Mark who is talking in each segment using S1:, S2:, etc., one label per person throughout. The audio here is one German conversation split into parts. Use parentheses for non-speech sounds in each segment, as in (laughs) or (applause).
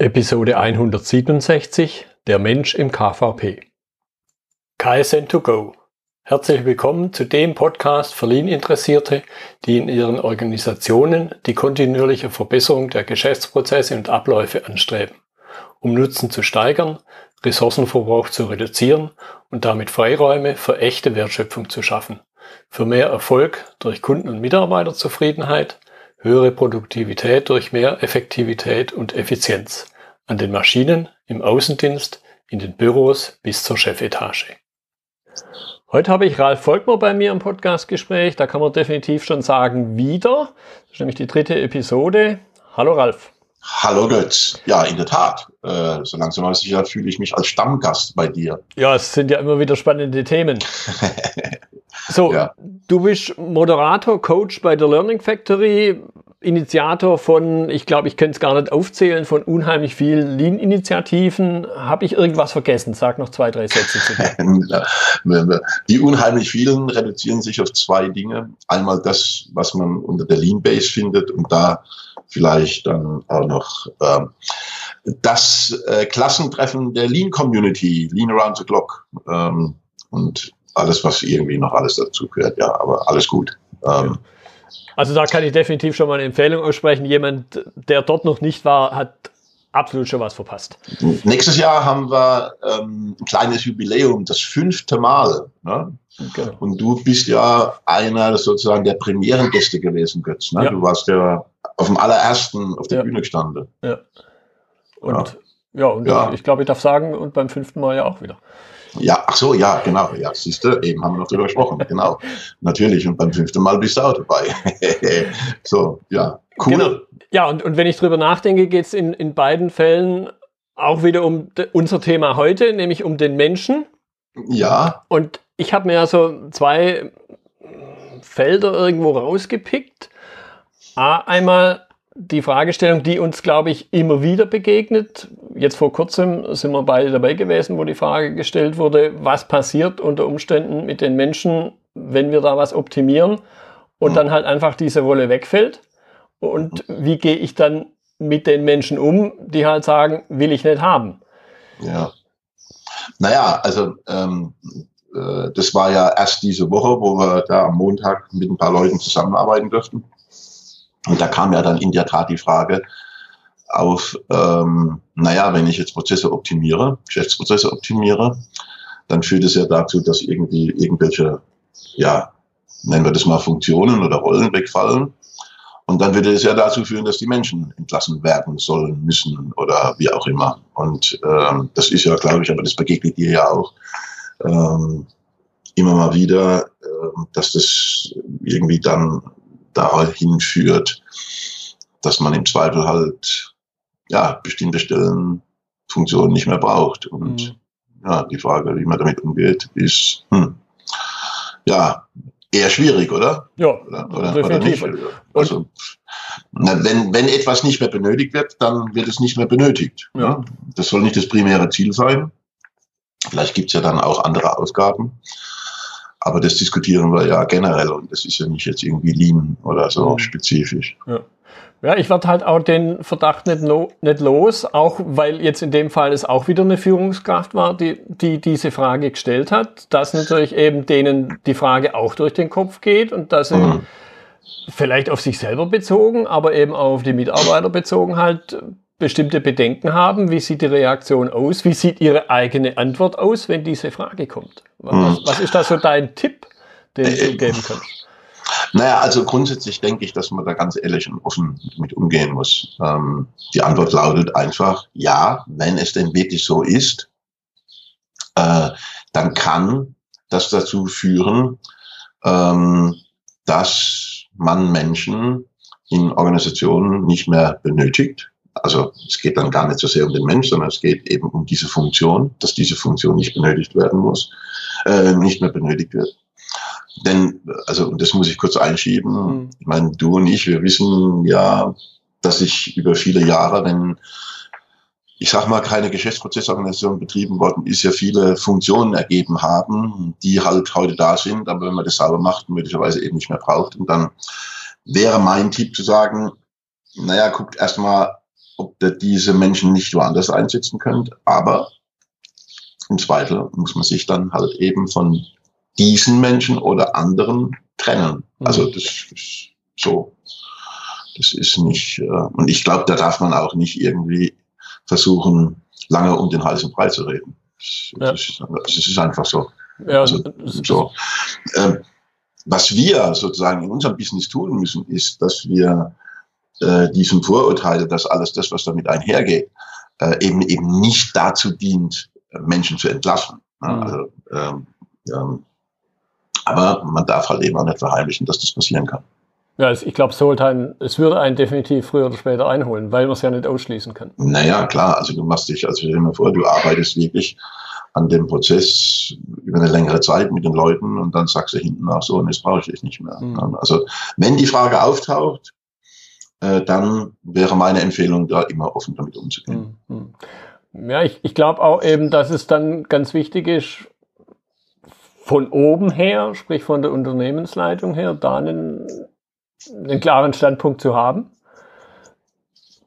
S1: Episode 167 Der Mensch im KVP. KSN2Go. Herzlich willkommen zu dem Podcast für Lean-Interessierte, die in ihren Organisationen die kontinuierliche Verbesserung der Geschäftsprozesse und Abläufe anstreben, um Nutzen zu steigern, Ressourcenverbrauch zu reduzieren und damit Freiräume für echte Wertschöpfung zu schaffen, für mehr Erfolg durch Kunden- und Mitarbeiterzufriedenheit, höhere Produktivität durch mehr Effektivität und Effizienz an den Maschinen, im Außendienst, in den Büros bis zur Chefetage. Heute habe ich Ralf Volkmer bei mir im Podcastgespräch. Da kann man definitiv schon sagen, wieder. Das ist nämlich die dritte Episode. Hallo Ralf.
S2: Hallo Götz. Ja, in der Tat. Äh, so langsam aber sicher fühle ich mich als Stammgast bei dir.
S1: Ja, es sind ja immer wieder spannende Themen. (laughs) so, ja. du bist Moderator, Coach bei der Learning Factory. Initiator von, ich glaube, ich könnte es gar nicht aufzählen, von unheimlich vielen Lean-Initiativen. Habe ich irgendwas vergessen? Sag noch zwei, drei Sätze zu
S2: dir. (laughs) Die unheimlich vielen reduzieren sich auf zwei Dinge. Einmal das, was man unter der Lean-Base findet und da vielleicht dann auch noch äh, das äh, Klassentreffen der Lean-Community, Lean Around the Clock ähm, und alles, was irgendwie noch alles dazu gehört. Ja, aber alles gut. Ähm,
S1: also da kann ich definitiv schon mal eine Empfehlung aussprechen. Jemand, der dort noch nicht war, hat absolut schon was verpasst.
S2: Nächstes Jahr haben wir ähm, ein kleines Jubiläum, das fünfte Mal. Ne? Genau. Und du bist ja einer sozusagen der Premierengäste gewesen, Götz. Ne? Ja. Du warst ja auf dem allerersten auf der ja. Bühne gestanden.
S1: Ja. Und ja, ja und ich glaube, ich darf sagen, und beim fünften Mal ja auch wieder.
S2: Ja, ach so, ja, genau. Ja, siehst du, eben haben wir noch drüber gesprochen. (laughs) Genau. Natürlich. Und beim fünften Mal bist du auch dabei. (laughs) so, ja,
S1: cool. Genau. Ja, und, und wenn ich drüber nachdenke, geht es in, in beiden Fällen auch wieder um unser Thema heute, nämlich um den Menschen.
S2: Ja.
S1: Und ich habe mir ja so zwei Felder irgendwo rausgepickt. A, einmal die Fragestellung, die uns, glaube ich, immer wieder begegnet. Jetzt vor kurzem sind wir beide dabei gewesen, wo die Frage gestellt wurde, was passiert unter Umständen mit den Menschen, wenn wir da was optimieren und mhm. dann halt einfach diese Rolle wegfällt. Und wie gehe ich dann mit den Menschen um, die halt sagen, will ich nicht haben?
S2: Ja. Naja, also ähm, äh, das war ja erst diese Woche, wo wir da am Montag mit ein paar Leuten zusammenarbeiten durften. Und da kam ja dann in der Tat die Frage auf, ähm, naja, wenn ich jetzt Prozesse optimiere, Geschäftsprozesse optimiere, dann führt es ja dazu, dass irgendwie irgendwelche, ja, nennen wir das mal Funktionen oder Rollen wegfallen. Und dann würde es ja dazu führen, dass die Menschen entlassen werden sollen, müssen oder wie auch immer. Und ähm, das ist ja, glaube ich, aber das begegnet dir ja auch ähm, immer mal wieder, äh, dass das irgendwie dann dahin führt, dass man im Zweifel halt ja bestimmte Stellen Funktionen nicht mehr braucht. Und mhm. ja, die Frage, wie man damit umgeht, ist hm, ja eher schwierig, oder?
S1: Ja, oder, oder, definitiv. Oder
S2: also, na, wenn, wenn etwas nicht mehr benötigt wird, dann wird es nicht mehr benötigt. Ja. ja? Das soll nicht das primäre Ziel sein. Vielleicht gibt es ja dann auch andere Ausgaben. Aber das diskutieren wir ja generell und das ist ja nicht jetzt irgendwie Lean oder so mhm. spezifisch.
S1: Ja. Ja, ich werde halt auch den Verdacht nicht, no, nicht los, auch weil jetzt in dem Fall es auch wieder eine Führungskraft war, die, die diese Frage gestellt hat, dass natürlich eben denen die Frage auch durch den Kopf geht und dass sie mhm. vielleicht auf sich selber bezogen, aber eben auch auf die Mitarbeiter bezogen halt bestimmte Bedenken haben. Wie sieht die Reaktion aus? Wie sieht Ihre eigene Antwort aus, wenn diese Frage kommt? Was, hm. was ist da so dein Tipp, den du äh, geben kannst?
S2: Naja, also grundsätzlich denke ich, dass man da ganz ehrlich und offen mit umgehen muss. Ähm, die Antwort lautet einfach, ja, wenn es denn wirklich so ist, äh, dann kann das dazu führen, ähm, dass man Menschen in Organisationen nicht mehr benötigt, also es geht dann gar nicht so sehr um den Mensch, sondern es geht eben um diese Funktion, dass diese Funktion nicht benötigt werden muss, äh, nicht mehr benötigt wird. Denn, also, und das muss ich kurz einschieben, mhm. ich meine, du und ich, wir wissen ja, dass sich über viele Jahre, wenn ich sag mal, keine Geschäftsprozessorganisation betrieben worden ist, ja viele Funktionen ergeben haben, die halt heute da sind, aber wenn man das sauber macht, möglicherweise eben nicht mehr braucht. Und dann wäre mein Tipp zu sagen, naja, guckt erstmal, ob ihr diese Menschen nicht woanders einsetzen könnt, aber im Zweifel muss man sich dann halt eben von diesen Menschen oder anderen trennen. Also mhm. das ist so. Das ist nicht, äh, und ich glaube, da darf man auch nicht irgendwie versuchen, lange um den heißen Brei zu reden. Das, ja. ist, ist, einfach so. Ja, also, so. Ähm, was wir sozusagen in unserem Business tun müssen, ist, dass wir äh, diesem Vorurteil, dass alles das, was damit einhergeht, äh, eben eben nicht dazu dient, Menschen zu entlassen. Mhm. Also, ähm, ähm, aber man darf halt eben auch nicht verheimlichen, dass das passieren kann.
S1: Ja, ich glaube, es, es würde einen definitiv früher oder später einholen, weil man es ja nicht ausschließen kann.
S2: Naja, klar. Also du machst dich, also stell dir mal vor, du arbeitest wirklich an dem Prozess über eine längere Zeit mit den Leuten und dann sagst du hinten auch so, und jetzt brauche ich dich nicht mehr. Mhm. Also wenn die Frage auftaucht, äh, dann wäre meine Empfehlung, da immer offen damit umzugehen. Mhm.
S1: Ja, ich, ich glaube auch eben, dass es dann ganz wichtig ist, von oben her, sprich von der Unternehmensleitung her, da einen, einen klaren Standpunkt zu haben,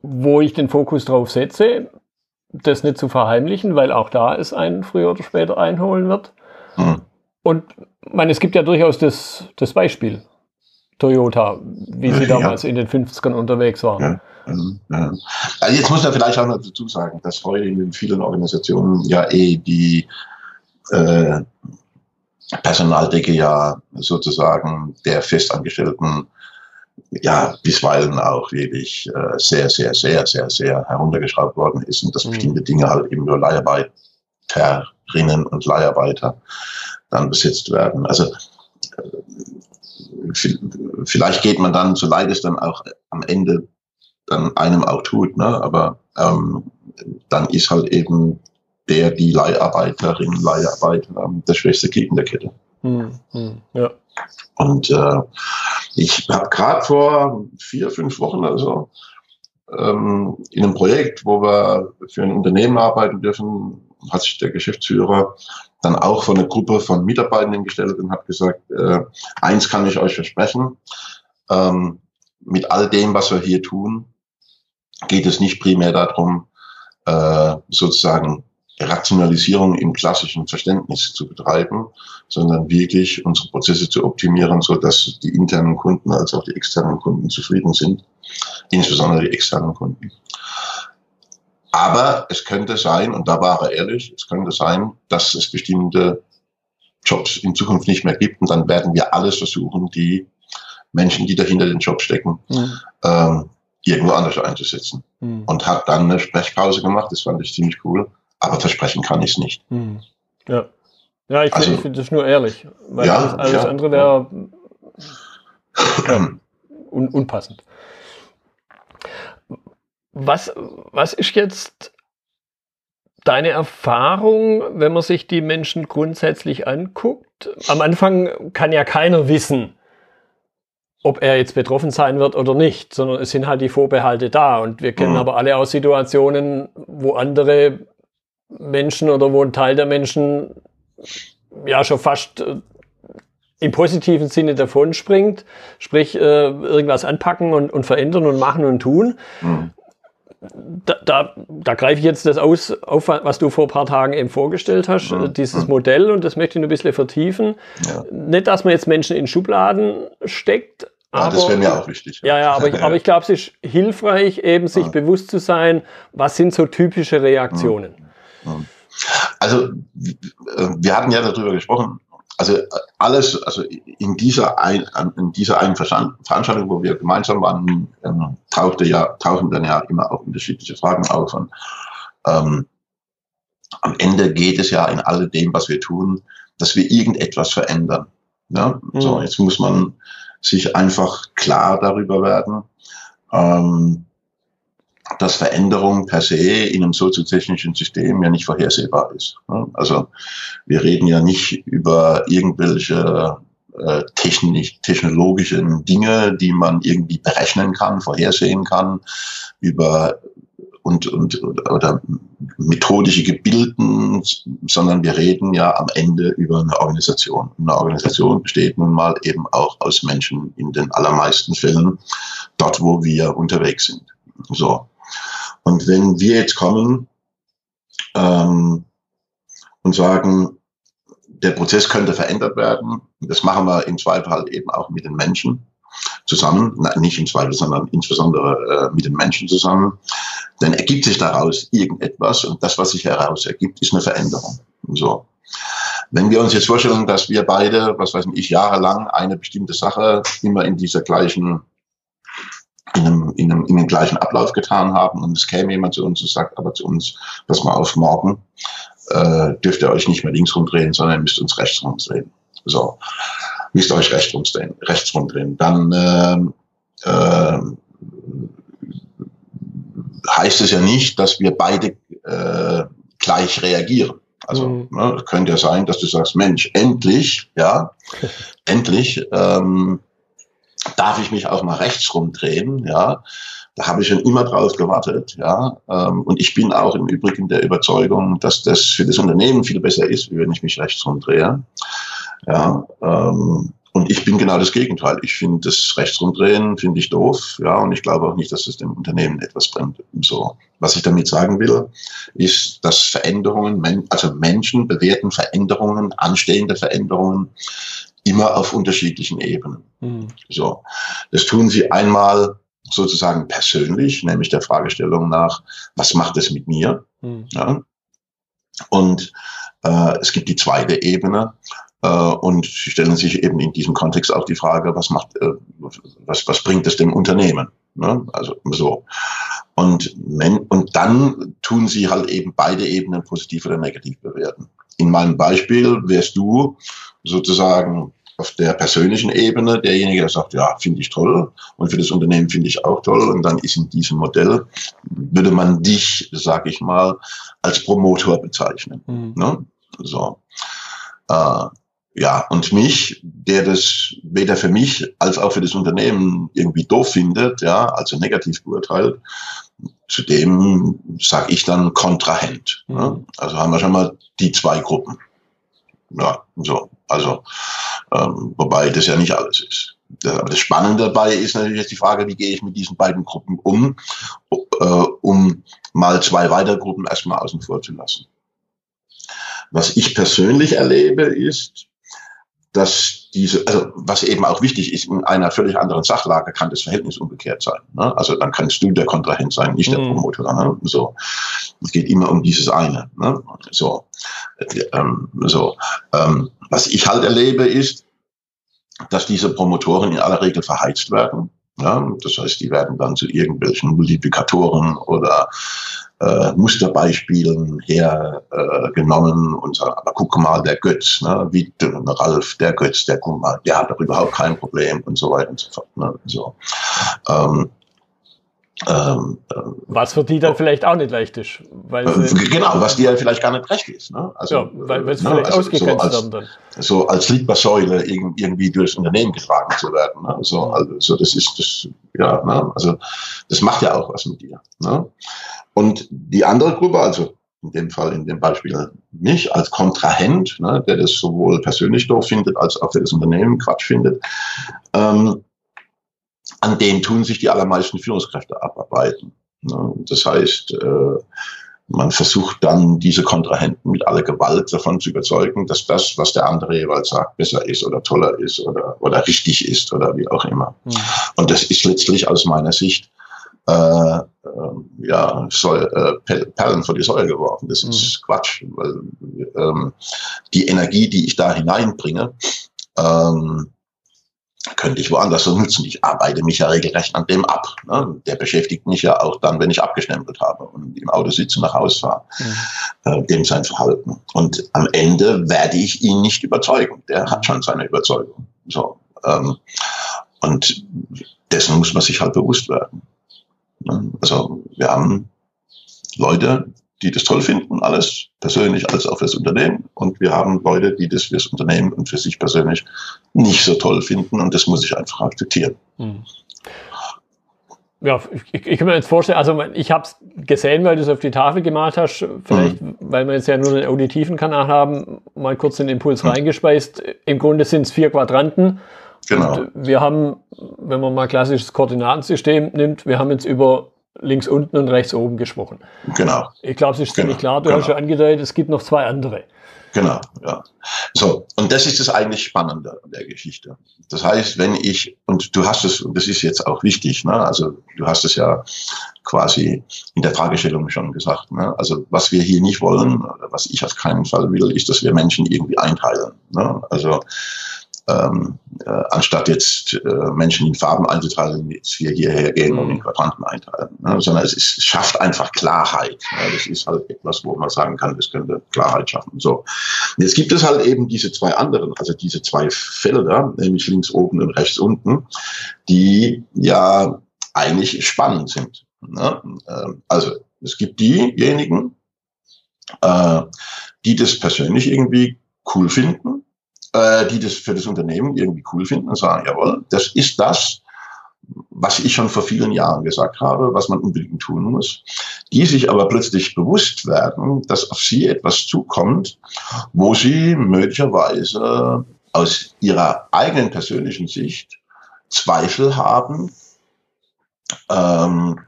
S1: wo ich den Fokus drauf setze, das nicht zu verheimlichen, weil auch da es einen früher oder später einholen wird. Mhm. Und man, es gibt ja durchaus das, das Beispiel Toyota, wie sie ja. damals in den 50ern unterwegs waren. Ja.
S2: Ja. Also jetzt muss man vielleicht auch noch dazu sagen, dass heute in vielen Organisationen ja eh die äh, Personaldecke ja sozusagen der Festangestellten ja bisweilen auch wirklich äh, sehr, sehr, sehr, sehr, sehr heruntergeschraubt worden ist und dass mhm. bestimmte Dinge halt eben nur Leiharbeiterinnen und Leiharbeiter dann besetzt werden. Also vielleicht geht man dann, so leid es dann auch am Ende dann einem auch tut, ne? aber ähm, dann ist halt eben der, die Leiharbeiterin, Leiharbeiter, ähm, der schwächste Glied in der Kette. Hm, hm, ja. Und äh, ich habe gerade vor vier, fünf Wochen oder so ähm, in einem Projekt, wo wir für ein Unternehmen arbeiten dürfen, hat sich der Geschäftsführer dann auch von einer Gruppe von Mitarbeitenden gestellt und hat gesagt, äh, eins kann ich euch versprechen, ähm, mit all dem, was wir hier tun, geht es nicht primär darum, äh, sozusagen Rationalisierung im klassischen Verständnis zu betreiben, sondern wirklich unsere Prozesse zu optimieren, so dass die internen Kunden als auch die externen Kunden zufrieden sind, insbesondere die externen Kunden. Aber es könnte sein, und da war er ehrlich, es könnte sein, dass es bestimmte Jobs in Zukunft nicht mehr gibt und dann werden wir alles versuchen, die Menschen, die dahinter den Job stecken, mhm. ähm, irgendwo anders einzusetzen. Mhm. Und hat dann eine Sprechpause gemacht, das fand ich ziemlich cool, aber versprechen kann ich es nicht. Mhm.
S1: Ja. Ja, ich also, finde find das nur ehrlich, weil ja, alles, alles ja, andere wäre ja, un, unpassend. Was, was ist jetzt deine Erfahrung, wenn man sich die Menschen grundsätzlich anguckt? Am Anfang kann ja keiner wissen, ob er jetzt betroffen sein wird oder nicht, sondern es sind halt die Vorbehalte da. Und wir kennen mhm. aber alle auch Situationen, wo andere Menschen oder wo ein Teil der Menschen ja schon fast äh, im positiven Sinne davon springt, sprich äh, irgendwas anpacken und, und verändern und machen und tun. Mhm. Da, da, da greife ich jetzt das aus, auf, was du vor ein paar Tagen eben vorgestellt hast, mhm. dieses Modell, und das möchte ich ein bisschen vertiefen. Ja. Nicht, dass man jetzt Menschen in Schubladen steckt,
S2: aber, das wäre mir auch wichtig.
S1: Ja, ja, aber ich, aber ich glaube, es ist hilfreich, eben sich ja. bewusst zu sein, was sind so typische Reaktionen.
S2: Also, wir hatten ja darüber gesprochen, also alles, also in dieser, ein, in dieser einen Veranstaltung, wo wir gemeinsam waren, ähm, tauchte ja, tauchen dann ja immer auch unterschiedliche Fragen auf. Und ähm, am Ende geht es ja in all dem, was wir tun, dass wir irgendetwas verändern. Ja? Mhm. So, jetzt muss man sich einfach klar darüber werden, ähm, dass Veränderung per se in einem soziotechnischen System ja nicht vorhersehbar ist. Also wir reden ja nicht über irgendwelche äh, technologischen Dinge, die man irgendwie berechnen kann, vorhersehen kann, über und, und oder methodische Gebilden, sondern wir reden ja am Ende über eine Organisation. Eine Organisation besteht nun mal eben auch aus Menschen in den allermeisten Fällen dort, wo wir unterwegs sind. So. Und wenn wir jetzt kommen ähm, und sagen, der Prozess könnte verändert werden, das machen wir im Zweifel halt eben auch mit den Menschen zusammen, Na, nicht im Zweifel, sondern insbesondere äh, mit den Menschen zusammen, dann ergibt sich daraus irgendetwas und das, was sich heraus ergibt, ist eine Veränderung. So. Wenn wir uns jetzt vorstellen, dass wir beide, was weiß ich, jahrelang eine bestimmte Sache immer in dieser gleichen, in einem, in einem, in dem gleichen Ablauf getan haben und es käme jemand zu uns und sagt aber zu uns, pass mal auf, morgen äh, dürft ihr euch nicht mehr links rumdrehen, sondern ihr müsst uns rechts rumdrehen. So, müsst ihr euch rechts rumdrehen, rechts rumdrehen. Dann äh, äh, heißt es ja nicht, dass wir beide äh, gleich reagieren. Also mhm. ne, könnte ja sein, dass du sagst, Mensch, endlich, ja, (laughs) endlich ähm, darf ich mich auch mal rechts rumdrehen, ja. Da habe ich schon immer drauf gewartet, ja. Ähm, und ich bin auch im Übrigen der Überzeugung, dass das für das Unternehmen viel besser ist, wenn ich mich rechts rumdrehe. Ja, ähm, und ich bin genau das Gegenteil. Ich finde das Rechtsrumdrehen finde ich doof, ja, und ich glaube auch nicht, dass es dem Unternehmen etwas bringt. So, was ich damit sagen will, ist, dass Veränderungen, also Menschen bewerten Veränderungen, anstehende Veränderungen immer auf unterschiedlichen Ebenen. Mhm. So, das tun sie einmal sozusagen persönlich, nämlich der Fragestellung nach, was macht es mit mir? Mhm. Ja? Und äh, es gibt die zweite Ebene, äh, und sie stellen sich eben in diesem Kontext auch die Frage, was macht, äh, was, was bringt es dem Unternehmen? Ne? Also so. Und, und dann tun sie halt eben beide Ebenen positiv oder negativ bewerten. In meinem Beispiel wärst du sozusagen auf der persönlichen Ebene derjenige, der sagt, ja, finde ich toll und für das Unternehmen finde ich auch toll und dann ist in diesem Modell, würde man dich, sag ich mal, als Promotor bezeichnen. Mhm. Ne? So. Äh, ja, und mich, der das weder für mich als auch für das Unternehmen irgendwie doof findet, ja, also negativ beurteilt, zudem sage ich dann Kontrahent. Mhm. Ne? Also haben wir schon mal die zwei Gruppen. Ja, so. Also, ähm, wobei das ja nicht alles ist. Das Spannende dabei ist natürlich jetzt die Frage, wie gehe ich mit diesen beiden Gruppen um, äh, um mal zwei weitere Gruppen erstmal außen vor zu lassen. Was ich persönlich erlebe, ist, dass diese, also was eben auch wichtig ist, in einer völlig anderen Sachlage kann das Verhältnis umgekehrt sein. Ne? Also dann kannst du der Kontrahent sein, nicht der mhm. Promoter. Ne? So, es geht immer um dieses eine. Ne? So, ähm, so, ähm, was ich halt erlebe ist, dass diese Promotoren in aller Regel verheizt werden. Ja? Das heißt, die werden dann zu irgendwelchen Multiplikatoren oder äh, Musterbeispielen hergenommen äh, und sagen, aber guck mal, der Götz, ne, wie Ralf, der Götz, der guck mal, der hat doch überhaupt kein Problem und so weiter und so fort. Ne, so.
S1: Ähm, ähm, äh, was für die dann vielleicht auch nicht leicht ist.
S2: Weil äh, genau, was dir ja vielleicht gar nicht recht ist. Ne?
S1: Also, ja, weil, es ne, vielleicht also ausgegrenzt
S2: so als. So als Litfaßsäule irgendwie durchs Unternehmen getragen zu werden. Ne? So, also das ist das, ja, ne? also das macht ja auch was mit dir. Ne? Und die andere Gruppe, also in dem Fall, in dem Beispiel mich als Kontrahent, ne, der das sowohl persönlich doof findet, als auch für das Unternehmen Quatsch findet, ähm, an dem tun sich die allermeisten Führungskräfte abarbeiten. Ne. Das heißt, äh, man versucht dann, diese Kontrahenten mit aller Gewalt davon zu überzeugen, dass das, was der andere jeweils sagt, besser ist oder toller ist oder, oder richtig ist oder wie auch immer. Mhm. Und das ist letztlich aus meiner Sicht äh, äh, ja, Säule, äh, Perlen vor die Säule geworfen. Das ist mhm. Quatsch, weil ähm, die Energie, die ich da hineinbringe, ähm, könnte ich woanders so nutzen. Ich arbeite mich ja regelrecht an dem ab. Ne? Der beschäftigt mich ja auch dann, wenn ich abgestempelt habe und im Auto sitze und nach Hause fahre. Mhm. Äh, dem sein Verhalten. Und am Ende werde ich ihn nicht überzeugen. Der hat schon seine Überzeugung. So, ähm, und dessen muss man sich halt bewusst werden. Ne? Also wir haben Leute, die das toll finden, alles persönlich als auch fürs Unternehmen. Und wir haben Leute, die das fürs Unternehmen und für sich persönlich nicht so toll finden. Und das muss ich einfach akzeptieren. Hm.
S1: Ja, ich, ich, kann mir jetzt vorstellen, also ich habe es gesehen, weil du es auf die Tafel gemalt hast, vielleicht, mhm. weil wir jetzt ja nur einen auditiven Kanal haben, mal kurz den Impuls mhm. reingespeist. Im Grunde sind es vier Quadranten Genau. Und wir haben, wenn man mal klassisches Koordinatensystem nimmt, wir haben jetzt über links unten und rechts oben gesprochen.
S2: Genau.
S1: Ich glaube, es ist ziemlich genau. klar. Du genau. hast ja angedeutet, es gibt noch zwei andere.
S2: Genau, ja. So, und das ist das eigentlich Spannende an der Geschichte. Das heißt, wenn ich, und du hast es, und das ist jetzt auch wichtig, ne, also du hast es ja quasi in der Fragestellung schon gesagt, ne, also was wir hier nicht wollen, oder was ich auf keinen Fall will, ist, dass wir Menschen irgendwie einteilen. Ne? Also ähm, äh, anstatt jetzt äh, Menschen in Farben einzuteilen, jetzt wir hierher gehen und in Quadranten einteilen, ne? sondern es, ist, es schafft einfach Klarheit. Ne? Das ist halt etwas, wo man sagen kann, das könnte Klarheit schaffen. So, jetzt gibt es halt eben diese zwei anderen, also diese zwei Felder, nämlich links oben und rechts unten, die ja eigentlich spannend sind. Ne? Ähm, also es gibt diejenigen, äh, die das persönlich irgendwie cool finden äh, die das für das Unternehmen irgendwie cool finden und sagen, jawohl, das ist das, was ich schon vor vielen Jahren gesagt habe, was man unbedingt tun muss, die sich aber plötzlich bewusst werden, dass auf sie etwas zukommt, wo sie möglicherweise aus ihrer eigenen persönlichen Sicht Zweifel haben, ähm,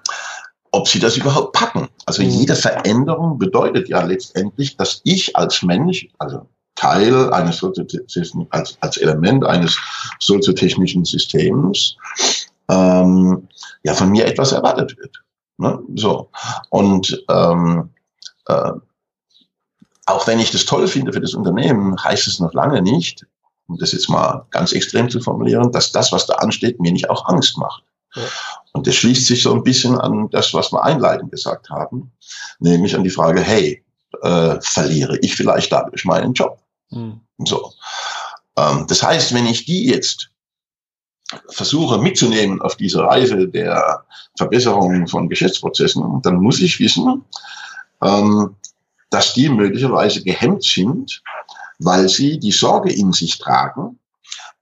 S2: ob sie das überhaupt packen. Also mhm. jede Veränderung bedeutet ja letztendlich, dass ich als Mensch, also Teil eines als, als Element eines soziotechnischen Systems ähm, ja von mir etwas erwartet wird. Ne? So und ähm, äh, auch wenn ich das toll finde für das Unternehmen, heißt es noch lange nicht, um das jetzt mal ganz extrem zu formulieren, dass das, was da ansteht, mir nicht auch Angst macht. Ja. Und das schließt sich so ein bisschen an das, was wir einleitend gesagt haben, nämlich an die Frage, hey, äh, verliere ich vielleicht dadurch meinen Job? Mhm. So. Ähm, das heißt, wenn ich die jetzt versuche mitzunehmen auf diese Reise der Verbesserung von Geschäftsprozessen, dann muss ich wissen, ähm, dass die möglicherweise gehemmt sind, weil sie die Sorge in sich tragen,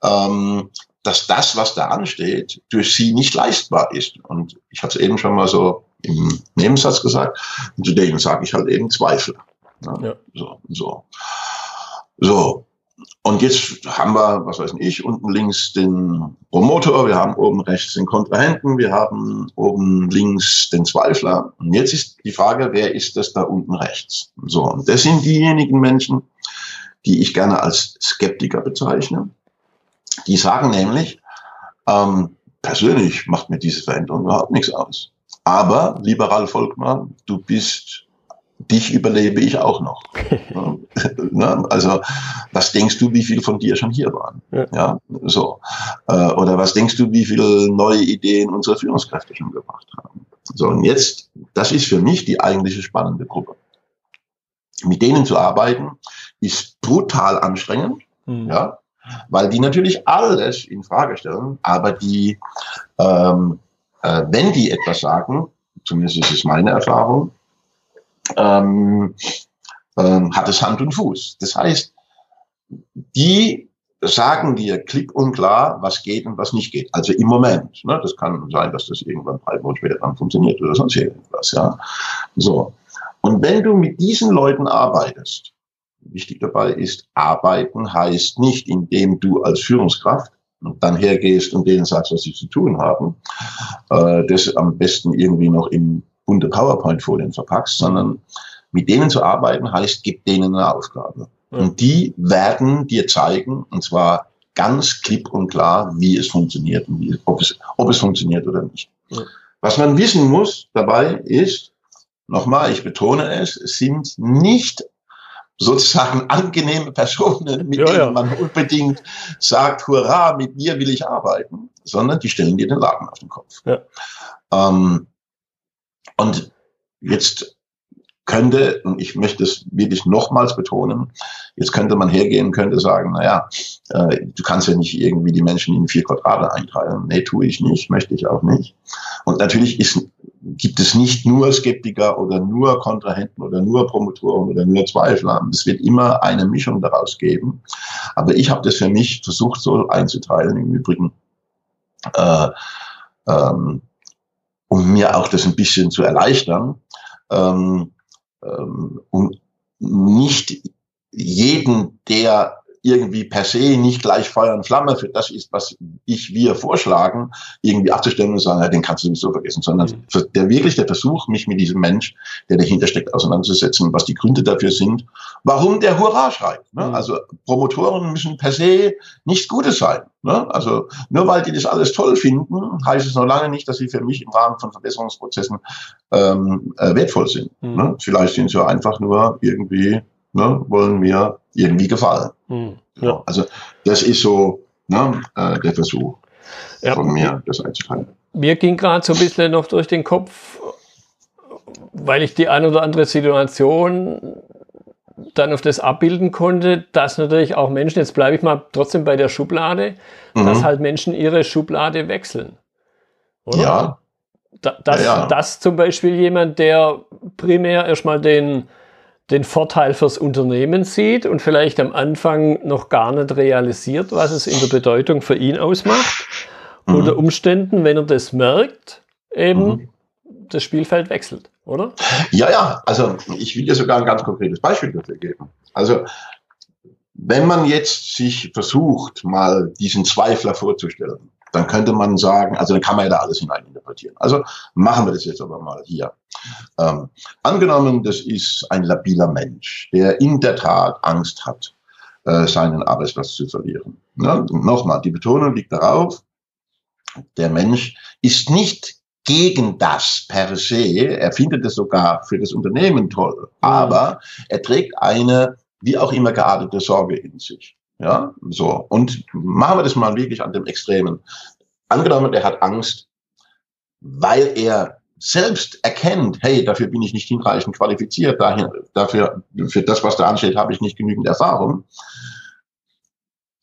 S2: ähm, dass das, was da ansteht, durch sie nicht leistbar ist. Und ich hatte es eben schon mal so im Nebensatz gesagt, und zu denen sage ich halt eben Zweifel. Ja, ja. So, so. So. Und jetzt haben wir, was weiß ich, unten links den Promotor, wir haben oben rechts den Kontrahenten, wir haben oben links den Zweifler. Und jetzt ist die Frage, wer ist das da unten rechts? So. Und das sind diejenigen Menschen, die ich gerne als Skeptiker bezeichne. Die sagen nämlich, ähm, persönlich macht mir diese Veränderung überhaupt nichts aus. Aber, liberal Volkmann, du bist dich überlebe ich auch noch. (laughs) also, was denkst du, wie viel von dir schon hier waren? Ja, ja so. Äh, oder was denkst du, wie viele neue Ideen unsere Führungskräfte schon gebracht haben? So, und jetzt, das ist für mich die eigentliche spannende Gruppe. Mit denen zu arbeiten, ist brutal anstrengend, mhm. ja, weil die natürlich alles in Frage stellen, aber die, ähm, äh, wenn die etwas sagen, zumindest ist es meine Erfahrung, ähm, ähm, hat es Hand und Fuß. Das heißt, die sagen dir klipp und klar, was geht und was nicht geht. Also im Moment. Ne? Das kann sein, dass das irgendwann drei Monate später dann funktioniert oder sonst irgendwas. Ja? So. Und wenn du mit diesen Leuten arbeitest, wichtig dabei ist, arbeiten heißt nicht, indem du als Führungskraft und dann hergehst und denen sagst, was sie zu tun haben, äh, das am besten irgendwie noch in bunte PowerPoint-Folien verpackst, sondern mit denen zu arbeiten heißt, gib denen eine Aufgabe. Ja. Und die werden dir zeigen, und zwar ganz klipp und klar, wie es funktioniert und wie, ob, es, ob es funktioniert oder nicht. Ja. Was man wissen muss dabei ist, nochmal, ich betone es, es sind nicht sozusagen (laughs) angenehme Personen, mit ja, denen ja. man unbedingt sagt, hurra, mit mir will ich arbeiten, sondern die stellen dir den Laden auf den Kopf. Ja. Ähm, und jetzt könnte, und ich möchte es wirklich nochmals betonen, jetzt könnte man hergehen, könnte sagen, naja, äh, du kannst ja nicht irgendwie die Menschen in vier Quadrate einteilen. Nee, tue ich nicht, möchte ich auch nicht. Und natürlich ist, gibt es nicht nur Skeptiker oder nur Kontrahenten oder nur Promotoren oder nur Zweifler. Es wird immer eine Mischung daraus geben. Aber ich habe das für mich versucht so einzuteilen. Im Übrigen äh, ähm, um mir auch das ein bisschen zu erleichtern, ähm, ähm, um nicht jeden, der irgendwie per se nicht gleich Feuer und Flamme für das ist, was ich, wir vorschlagen, irgendwie abzustellen und sagen, ja, den kannst du sowieso vergessen, sondern mhm. der wirklich der Versuch, mich mit diesem Mensch, der dahinter steckt, auseinanderzusetzen, was die Gründe dafür sind, warum der Hurra schreit. Ne? Mhm. Also Promotoren müssen per se nichts Gutes sein. Ne? Also nur weil die das alles toll finden, heißt es noch lange nicht, dass sie für mich im Rahmen von Verbesserungsprozessen ähm, äh, wertvoll sind. Mhm. Ne? Vielleicht sind sie einfach nur irgendwie ne, wollen mir irgendwie gefallen. Mhm. Ja. Also das ist so ne, äh, der Versuch ja. von mir, das einzuteilen.
S1: Mir ging gerade so ein bisschen noch durch den Kopf, weil ich die ein oder andere Situation dann auf das abbilden konnte, dass natürlich auch Menschen, jetzt bleibe ich mal trotzdem bei der Schublade, mhm. dass halt Menschen ihre Schublade wechseln.
S2: Oder? Ja.
S1: Da, dass, ja, ja. dass zum Beispiel jemand, der primär erstmal den, den Vorteil fürs Unternehmen sieht und vielleicht am Anfang noch gar nicht realisiert, was es in der Bedeutung für ihn ausmacht. Mhm. Unter Umständen, wenn er das merkt, eben mhm. das Spielfeld wechselt, oder?
S2: Ja, ja, also ich will dir sogar ein ganz konkretes Beispiel dafür geben. Also wenn man jetzt sich versucht, mal diesen Zweifler vorzustellen, dann könnte man sagen, also dann kann man ja da alles hineininterpretieren. Also machen wir das jetzt aber mal hier. Ähm, angenommen, das ist ein labiler Mensch, der in der Tat Angst hat, äh, seinen Arbeitsplatz zu verlieren. Ne? Nochmal, die Betonung liegt darauf, der Mensch ist nicht gegen das per se, er findet es sogar für das Unternehmen toll, mhm. aber er trägt eine wie auch immer geartete Sorge in sich. Ja, so. Und machen wir das mal wirklich an dem Extremen. Angenommen, er hat Angst, weil er selbst erkennt, hey, dafür bin ich nicht hinreichend qualifiziert, dahin, dafür, für das, was da ansteht, habe ich nicht genügend Erfahrung.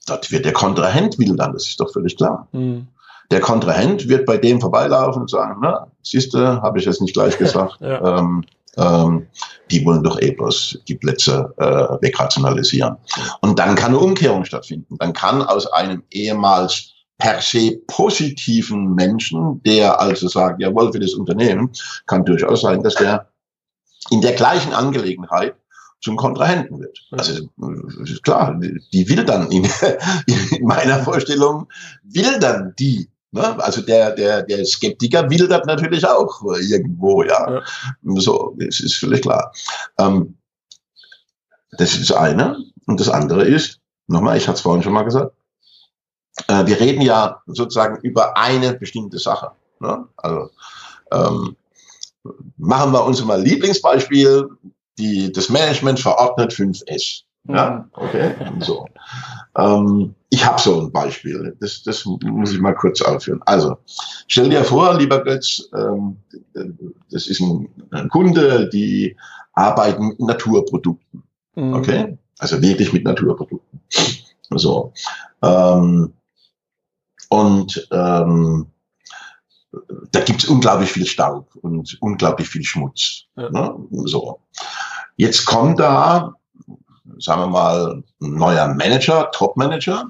S2: Dort wird der Kontrahent wildern, das ist doch völlig klar. Mhm. Der Kontrahent wird bei dem vorbeilaufen und sagen, na, siehste, habe ich jetzt nicht gleich (laughs) gesagt. ja. ähm, ähm, die wollen doch eh bloß die Plätze äh, wegrationalisieren. Und dann kann eine Umkehrung stattfinden. Dann kann aus einem ehemals per se positiven Menschen, der also sagt, jawohl, für das Unternehmen, kann durchaus sein, dass der in der gleichen Angelegenheit zum Kontrahenten wird. Also klar, die will dann in, (laughs) in meiner Vorstellung will dann die Ne? Also der, der, der Skeptiker will das natürlich auch irgendwo, ja. ja. So, das ist völlig klar. Ähm, das ist das eine. Und das andere ist, nochmal, ich hatte es vorhin schon mal gesagt, äh, wir reden ja sozusagen über eine bestimmte Sache. Ne? Also ähm, machen wir uns mal Lieblingsbeispiel, die, das Management verordnet 5S. Ja, okay. So. Ähm, ich habe so ein Beispiel. Das, das muss ich mal kurz aufführen. Also, stell dir vor, lieber Götz, ähm, das ist ein, ein, Kunde, die arbeiten mit Naturprodukten. Mhm. Okay? Also wirklich mit Naturprodukten. So. Ähm, und ähm, da gibt's unglaublich viel Staub und unglaublich viel Schmutz. Ja. Ne? So. Jetzt kommt da sagen wir mal, ein neuer Manager, Top-Manager,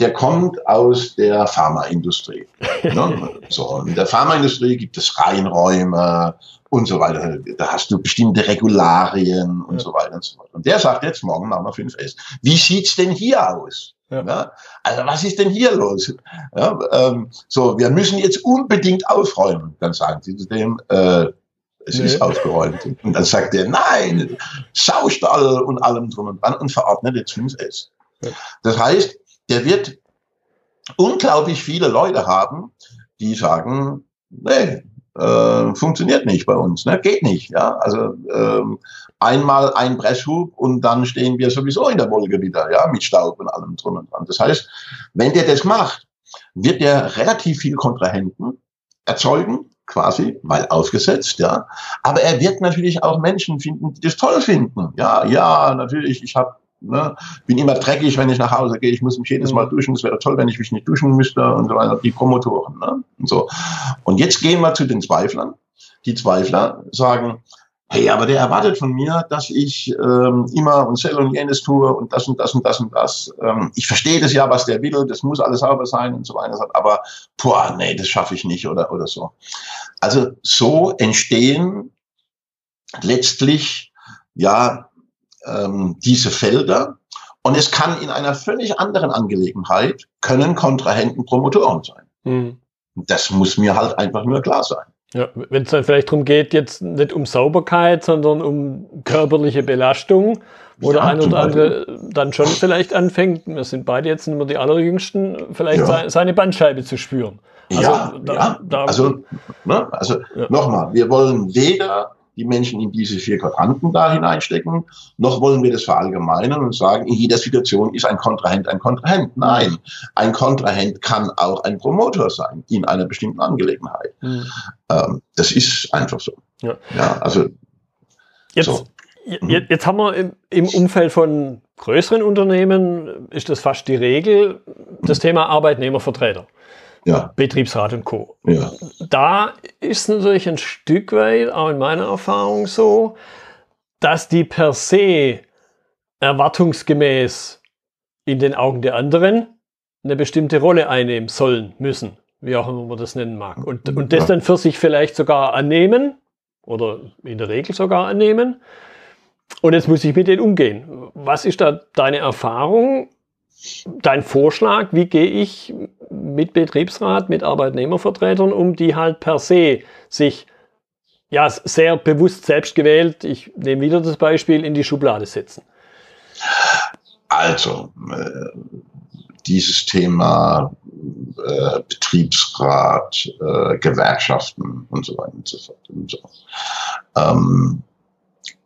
S2: der kommt aus der Pharmaindustrie. (laughs) ne? So, in der Pharmaindustrie gibt es Reinräume und so weiter. Da hast du bestimmte Regularien und ja. so weiter und so fort. Und der sagt jetzt, morgen machen wir 5S. Wie sieht's denn hier aus? Ja. ja. Also was ist denn hier los? Ähm, so, wir müssen jetzt unbedingt aufräumen. Dann sagen sie zu dem, äh, es nee. ist aufgeräumt. Und dann sagt er, nein, Saustall und allem drum und dran und verordnet jetzt 5S. Das heißt, der wird unglaublich viele Leute haben, die sagen, nee, äh, funktioniert nicht bei uns, ne? geht nicht. Ja? Also ähm, einmal ein Presshub und dann stehen wir sowieso in der Wolke wieder, ja, mit Staub und allem drum und dran. Das heißt, wenn der das macht, wird der relativ viel Kontrahenten erzeugen, quasi, weil ausgesetzt, ja. Aber er wird natürlich auch Menschen finden, die das toll finden. Ja, ja, natürlich, ich habe Ne, bin immer dreckig, wenn ich nach Hause gehe. Ich muss mich jedes Mal mhm. duschen. Es wäre toll, wenn ich mich nicht duschen müsste und so weiter. Die Promotoren. Ne? Und so. Und jetzt gehen wir zu den Zweiflern. Die Zweifler sagen, hey, aber der erwartet von mir, dass ich ähm, immer und sell und jenes tue und das und das und das und das. Ähm, ich verstehe das ja, was der will, das muss alles sauber sein und so weiter. Aber, boah, nee, das schaffe ich nicht oder, oder so. Also so entstehen letztlich ja ähm, diese Felder Und es kann in einer völlig anderen Angelegenheit, können Kontrahenten Promotoren sein. Mhm. Das muss mir halt einfach nur klar sein.
S1: Ja, wenn es dann vielleicht darum geht, jetzt nicht um Sauberkeit, sondern um körperliche Belastung, wo ja, der ein oder andere dann schon vielleicht anfängt, wir sind beide jetzt nicht mehr die Allerjüngsten, vielleicht ja. seine Bandscheibe zu spüren.
S2: Also, ja, da, ja. Da, also, ne, also nochmal, wir wollen weder die Menschen in diese vier Quadranten da hineinstecken, noch wollen wir das verallgemeinern und sagen, in jeder Situation ist ein Kontrahent ein Kontrahent. Nein, ein Kontrahent kann auch ein Promotor sein in einer bestimmten Angelegenheit. Mhm. Ähm, das ist einfach so. Ja, ja also
S1: jetzt, so. Jetzt, jetzt haben wir im, im Umfeld von größeren Unternehmen, ist das fast die Regel, das Thema Arbeitnehmervertreter ja. Betriebsrat und Co. Ja. Da ist natürlich ein Stück weit, auch in meiner Erfahrung so, dass die per se erwartungsgemäß in den Augen der anderen eine bestimmte Rolle einnehmen sollen, müssen, wie auch immer man das nennen mag. Und, und das dann für sich vielleicht sogar annehmen oder in der Regel sogar annehmen. Und jetzt muss ich mit denen umgehen. Was ist da deine Erfahrung? dein Vorschlag, wie gehe ich mit Betriebsrat, mit Arbeitnehmervertretern um, die halt per se sich ja sehr bewusst selbst gewählt, ich nehme wieder das Beispiel, in die Schublade setzen?
S2: Also, äh, dieses Thema äh, Betriebsrat, äh, Gewerkschaften und so weiter und so fort. Und so. Ähm,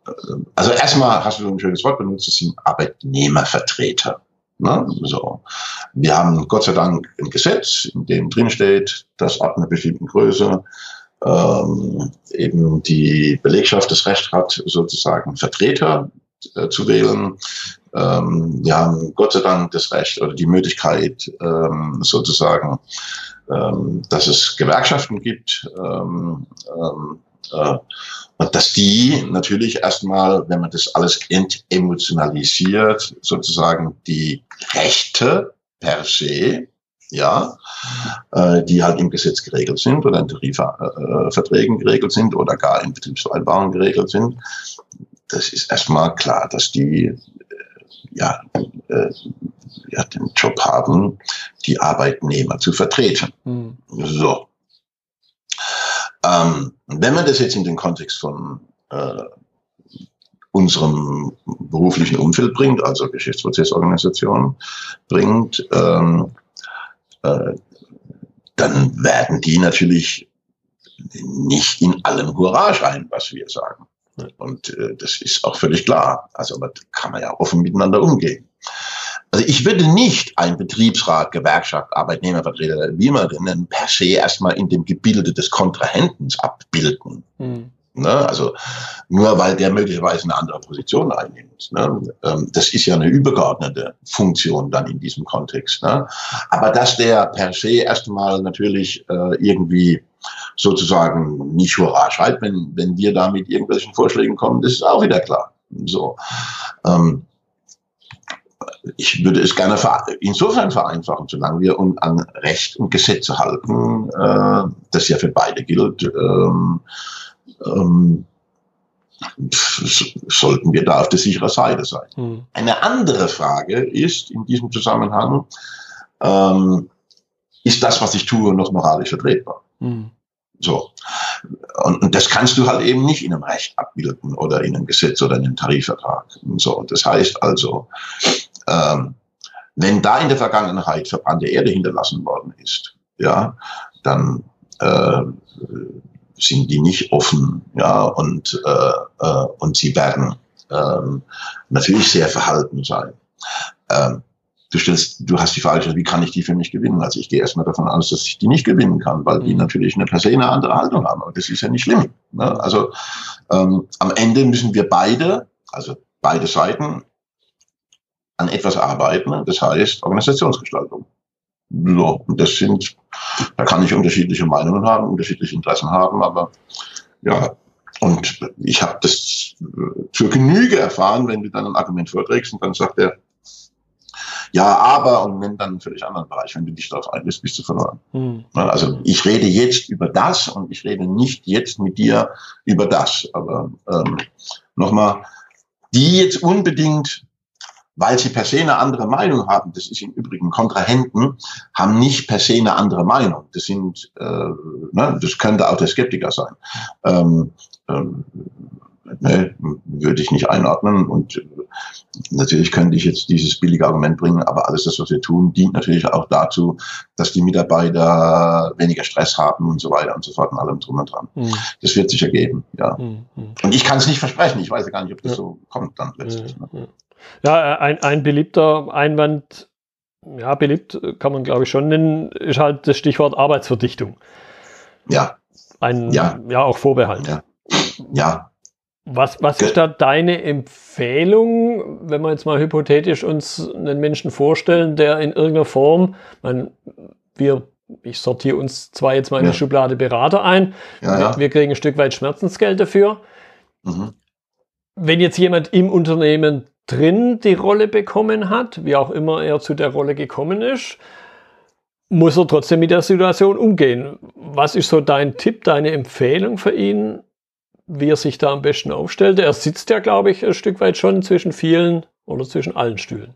S2: äh, also erstmal hast du ein schönes Wort benutzt, das sind Arbeitnehmervertreter. Ne? So. Wir haben Gott sei Dank ein Gesetz, in dem drin steht, dass ab einer bestimmten Größe ähm, eben die Belegschaft das Recht hat, sozusagen Vertreter äh, zu wählen. Ähm, wir haben Gott sei Dank das Recht oder die Möglichkeit, ähm, sozusagen, ähm, dass es Gewerkschaften gibt, ähm, ähm, äh, und dass die natürlich erstmal, wenn man das alles entemotionalisiert, sozusagen die Rechte per se, ja, äh, die halt im Gesetz geregelt sind oder in Tarifverträgen geregelt sind oder gar in Betriebsvereinbarungen geregelt sind, das ist erstmal klar, dass die äh, ja, äh, ja, den Job haben, die Arbeitnehmer zu vertreten. Mhm. So. Ähm, wenn man das jetzt in den Kontext von äh, unserem beruflichen Umfeld bringt, also Geschäftsprozessorganisation bringt, ähm, äh, dann werden die natürlich nicht in allem Hurra schreien, was wir sagen. Und äh, das ist auch völlig klar. Also aber kann man ja offen miteinander umgehen. Also ich würde nicht ein Betriebsrat, Gewerkschaft, Arbeitnehmervertreter, wie man den nennen, per se erstmal in dem Gebilde des Kontrahentens abbilden. Mhm. Ne? Also nur weil der möglicherweise eine andere Position einnimmt. Ne? Ähm, das ist ja eine übergeordnete Funktion dann in diesem Kontext. Ne? Aber dass der per se erstmal natürlich äh, irgendwie sozusagen nicht hurra schreit, wenn, wenn wir da mit irgendwelchen Vorschlägen kommen, das ist auch wieder klar. So. Ähm, ich würde es gerne insofern vereinfachen, solange wir uns an Recht und Gesetze halten, äh, das ja für beide gilt, ähm, ähm, sollten wir da auf der sicheren Seite sein. Mhm. Eine andere Frage ist in diesem Zusammenhang, ähm, ist das, was ich tue, noch moralisch vertretbar? Mhm. So. Und, und, das kannst du halt eben nicht in einem Recht abbilden oder in einem Gesetz oder in einem Tarifvertrag. So. Das heißt also, ähm, wenn da in der Vergangenheit verbrannte Erde hinterlassen worden ist, ja, dann äh, sind die nicht offen, ja, und, äh, äh, und sie werden ähm, natürlich sehr verhalten sein. Ähm, du stellst, du hast die Frage wie kann ich die für mich gewinnen? Also ich gehe erstmal davon aus, dass ich die nicht gewinnen kann, weil die mhm. natürlich eine per se eine andere Haltung haben. Aber das ist ja nicht schlimm. Ne? Also ähm, am Ende müssen wir beide, also beide Seiten, an etwas arbeiten. Das heißt Organisationsgestaltung. So, das sind, da kann ich unterschiedliche Meinungen haben, unterschiedliche Interessen haben, aber ja, und ich habe das zur Genüge erfahren, wenn du dann ein Argument vorträgst und dann sagt er, ja, aber und nennt dann einen völlig anderen Bereich. Wenn du dich darauf einlässt, bist du verloren. Hm. Also ich rede jetzt über das und ich rede nicht jetzt mit dir über das. Aber ähm, nochmal, die jetzt unbedingt weil sie per se eine andere Meinung haben. Das ist im Übrigen Kontrahenten haben nicht per se eine andere Meinung. Das sind, äh, ne, das könnte auch der Skeptiker sein. Ähm, ähm, ne, würde ich nicht einordnen. Und natürlich könnte ich jetzt dieses billige Argument bringen, aber alles das, was wir tun, dient natürlich auch dazu, dass die Mitarbeiter weniger Stress haben und so weiter und so fort und allem drum und dran. Mhm. Das wird sich ergeben, ja. Mhm. Und ich kann es nicht versprechen. Ich weiß ja gar nicht, ob das ja. so kommt dann letztlich.
S1: Mhm. Ne? Ja, ein, ein beliebter Einwand, ja, beliebt kann man glaube ich schon nennen, ist halt das Stichwort Arbeitsverdichtung.
S2: Ja.
S1: Ein, ja, ja auch Vorbehalt.
S2: Ja. ja.
S1: Was, was ist da deine Empfehlung, wenn wir jetzt mal hypothetisch uns einen Menschen vorstellen, der in irgendeiner Form, man, wir, ich sortiere uns zwar jetzt mal in ja. die Schublade Berater ein, ja, ja. wir kriegen ein Stück weit Schmerzensgeld dafür. Mhm. Wenn jetzt jemand im Unternehmen drin die Rolle bekommen hat, wie auch immer er zu der Rolle gekommen ist, muss er trotzdem mit der Situation umgehen. Was ist so dein Tipp, deine Empfehlung für ihn, wie er sich da am besten aufstellt. Er sitzt ja, glaube ich, ein Stück weit schon zwischen vielen oder zwischen allen Stühlen.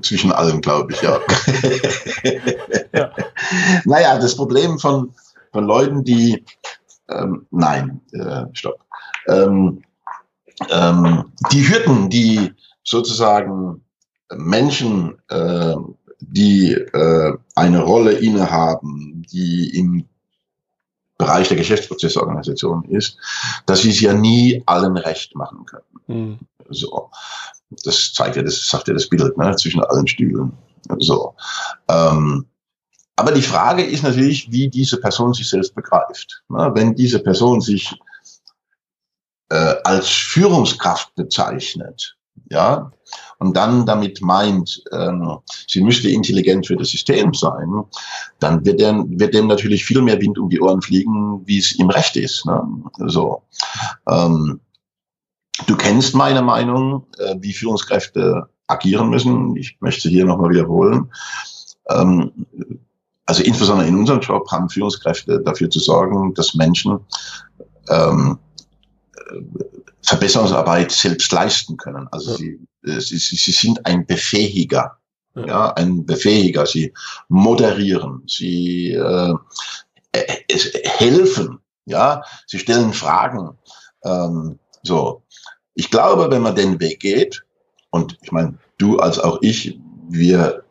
S2: Zwischen allen, glaube ich, ja. (laughs) (laughs) ja. Naja, das Problem von, von Leuten, die, ähm, nein, äh, stopp. Ähm, ähm, die Hürden, die sozusagen Menschen, äh, die äh, eine Rolle innehaben, die im Bereich der Geschäftsprozessorganisation ist, dass sie es ja nie allen recht machen können. Mhm. So. Das zeigt ja das, sagt ja das Bild, ne, zwischen allen Stühlen. So. Ähm, aber die Frage ist natürlich, wie diese Person sich selbst begreift. Ne? Wenn diese Person sich äh, als Führungskraft bezeichnet, ja, und dann damit meint, ähm, sie müsste intelligent für das System sein, dann wird, der, wird dem natürlich viel mehr Wind um die Ohren fliegen, wie es ihm recht ist. Ne? So. Ähm, du kennst meine Meinung, äh, wie Führungskräfte agieren müssen. Ich möchte hier nochmal wiederholen. Ähm, also insbesondere in unserem Job haben Führungskräfte dafür zu sorgen, dass Menschen ähm, Verbesserungsarbeit selbst leisten können. Also ja. sie, äh, sie, sie sind ein Befähiger, ja. ja ein Befähiger. Sie moderieren, sie äh, es, helfen, ja, sie stellen Fragen. Ähm, so, ich glaube, wenn man den Weg geht, und ich meine, du als auch ich, wir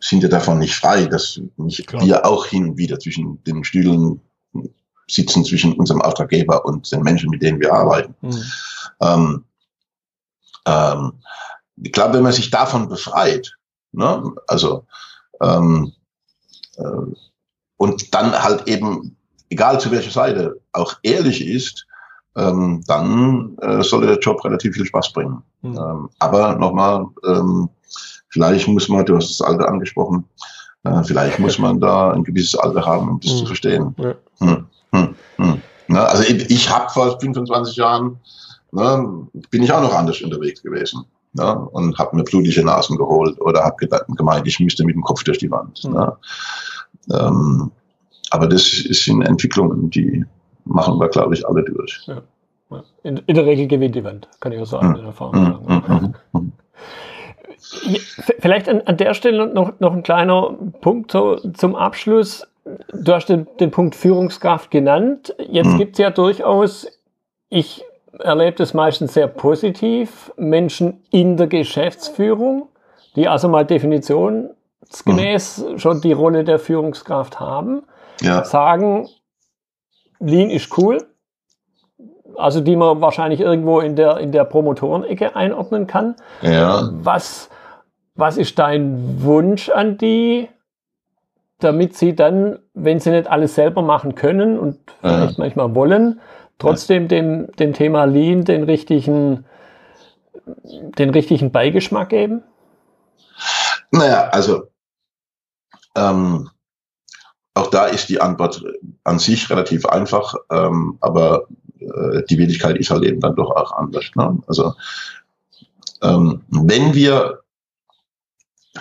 S2: sind ja davon nicht frei, dass nicht Klar. wir auch hin und wieder zwischen den Stühlen sitzen zwischen unserem Auftraggeber und den Menschen, mit denen wir arbeiten. Mhm. Ähm, ähm, ich glaube, wenn man sich davon befreit, ne, also ähm, äh, und dann halt eben, egal zu welcher Seite, auch ehrlich ist, ähm, dann äh, sollte der Job relativ viel Spaß bringen. Mhm. Ähm, aber nochmal, ähm, vielleicht muss man, du hast das Alter angesprochen, äh, vielleicht muss (laughs) man da ein gewisses Alter haben, um das mhm. zu verstehen. Ja. Hm. Hm, hm. Ne, also ich, ich habe vor 25 Jahren, ne, bin ich auch noch anders unterwegs gewesen. Ne, und habe mir blutige Nasen geholt oder habe gemeint, ich müsste mit dem Kopf durch die Wand. Mhm. Ähm, aber das sind Entwicklungen, die machen wir, glaube ich, alle durch. Ja.
S1: In, in, der Regel gewinnt die Wand, kann ich auch sagen, mhm. in Erfahrung. Mhm. mhm. Vielleicht an, an, der Stelle noch, noch ein kleiner Punkt so, zum Abschluss. Du hast den, den Punkt Führungskraft genannt. Jetzt mhm. gibt es ja durchaus, ich erlebe das meistens sehr positiv, Menschen in der Geschäftsführung, die also mal definitionsgemäß mhm. schon die Rolle der Führungskraft haben, ja. sagen, Lean ist cool, also die man wahrscheinlich irgendwo in der, in der Promotorenecke einordnen kann.
S2: Ja.
S1: Was, was ist dein Wunsch an die? Damit sie dann, wenn sie nicht alles selber machen können und vielleicht ja. manchmal wollen, trotzdem dem, dem Thema Lean den richtigen, den richtigen Beigeschmack geben?
S2: Naja, also ähm, auch da ist die Antwort an sich relativ einfach, ähm, aber äh, die Wirklichkeit ist halt eben dann doch auch anders. Ne? Also ähm, wenn wir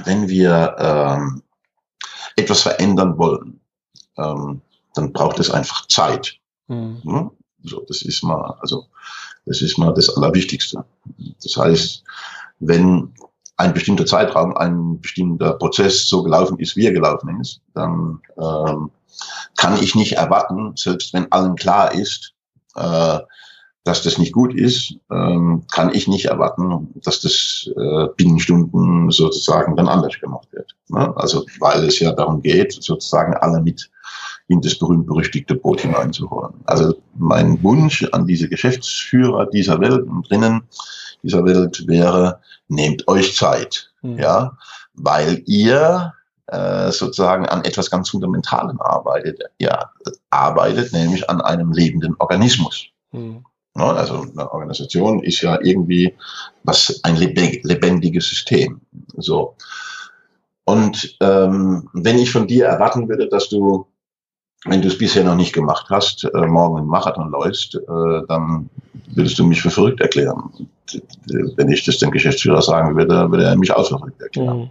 S2: wenn wir ähm, etwas verändern wollen, ähm, dann braucht es einfach Zeit. Mhm. Ja? So, das ist mal, also das ist mal das Allerwichtigste. Das heißt, wenn ein bestimmter Zeitraum, ein bestimmter Prozess so gelaufen ist, wie er gelaufen ist, dann ähm, kann ich nicht erwarten, selbst wenn allen klar ist, äh, dass das nicht gut ist, ähm, kann ich nicht erwarten, dass das äh, binnen Stunden sozusagen dann anders gemacht wird. Ne? Also weil es ja darum geht, sozusagen alle mit in das berühmt-berüchtigte Boot hineinzuholen. Also mein Wunsch an diese Geschäftsführer dieser Welt und drinnen dieser Welt wäre, nehmt euch Zeit, mhm. ja, weil ihr äh, sozusagen an etwas ganz Fundamentalem arbeitet. Ja, arbeitet nämlich an einem lebenden Organismus. Mhm. Ja, also eine Organisation ist ja irgendwie was ein lebendiges System. So. Und ähm, wenn ich von dir erwarten würde, dass du wenn du es bisher noch nicht gemacht hast, äh, morgen einen Marathon läufst, äh, dann würdest du mich für verrückt erklären. Wenn ich das dem Geschäftsführer sagen würde, würde er mich auch für verrückt erklären. Mhm.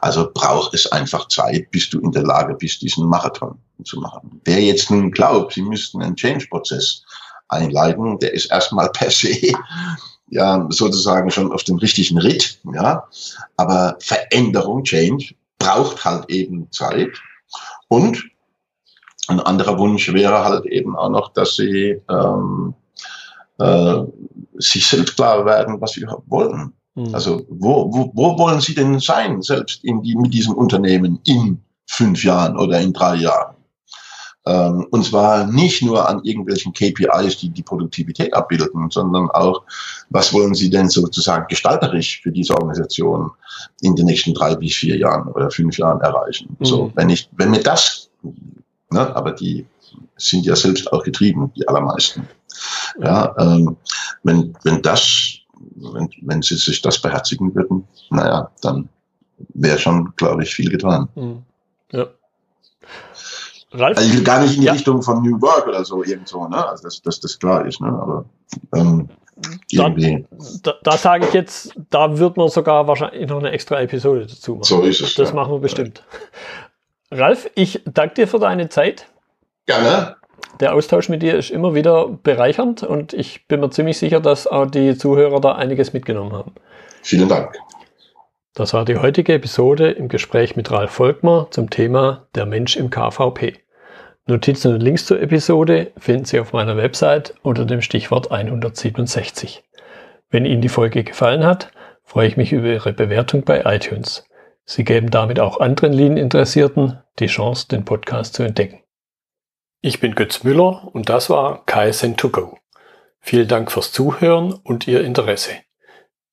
S2: Also braucht es einfach Zeit, bis du in der Lage bist, diesen Marathon zu machen. Wer jetzt nun glaubt, sie müssten einen Change-Prozess einleiten, der ist erstmal (laughs) per se ja sozusagen schon auf dem richtigen Ritt, ja. Aber Veränderung, Change braucht halt eben Zeit und ein anderer Wunsch wäre halt eben auch noch, dass sie ähm, äh, sich selbst klar werden, was sie wollen. Mhm. Also wo, wo, wo wollen sie denn sein, selbst in die, mit diesem Unternehmen in fünf Jahren oder in drei Jahren? Ähm, und zwar nicht nur an irgendwelchen KPIs, die die Produktivität abbilden, sondern auch, was wollen Sie denn sozusagen gestalterisch für diese Organisation in den nächsten drei bis vier Jahren oder fünf Jahren erreichen? Mhm. So, wenn ich, wenn mir das Ne? Aber die sind ja selbst auch getrieben, die allermeisten. Ja, ähm, wenn, wenn das, wenn, wenn sie sich das beherzigen würden, naja, dann wäre schon, glaube ich, viel getan. Mhm. Ja. Ralf? Also gar nicht in die ja. Richtung von New Work oder so irgendwo, ne? Also dass das, das klar ist, ne? Aber ähm,
S1: da, da, da sage ich jetzt, da wird man sogar wahrscheinlich noch eine extra Episode dazu machen. So ist es. Das ja. machen wir bestimmt. Ralf, ich danke dir für deine Zeit.
S2: Gerne.
S1: Der Austausch mit dir ist immer wieder bereichernd und ich bin mir ziemlich sicher, dass auch die Zuhörer da einiges mitgenommen haben.
S2: Vielen Dank.
S1: Das war die heutige Episode im Gespräch mit Ralf Volkmar zum Thema Der Mensch im KVP. Notizen und Links zur Episode finden Sie auf meiner Website unter dem Stichwort 167. Wenn Ihnen die Folge gefallen hat, freue ich mich über Ihre Bewertung bei iTunes. Sie geben damit auch anderen Lean-Interessierten die Chance, den Podcast zu entdecken. Ich bin Götz Müller und das war KSN2Go. Vielen Dank fürs Zuhören und Ihr Interesse.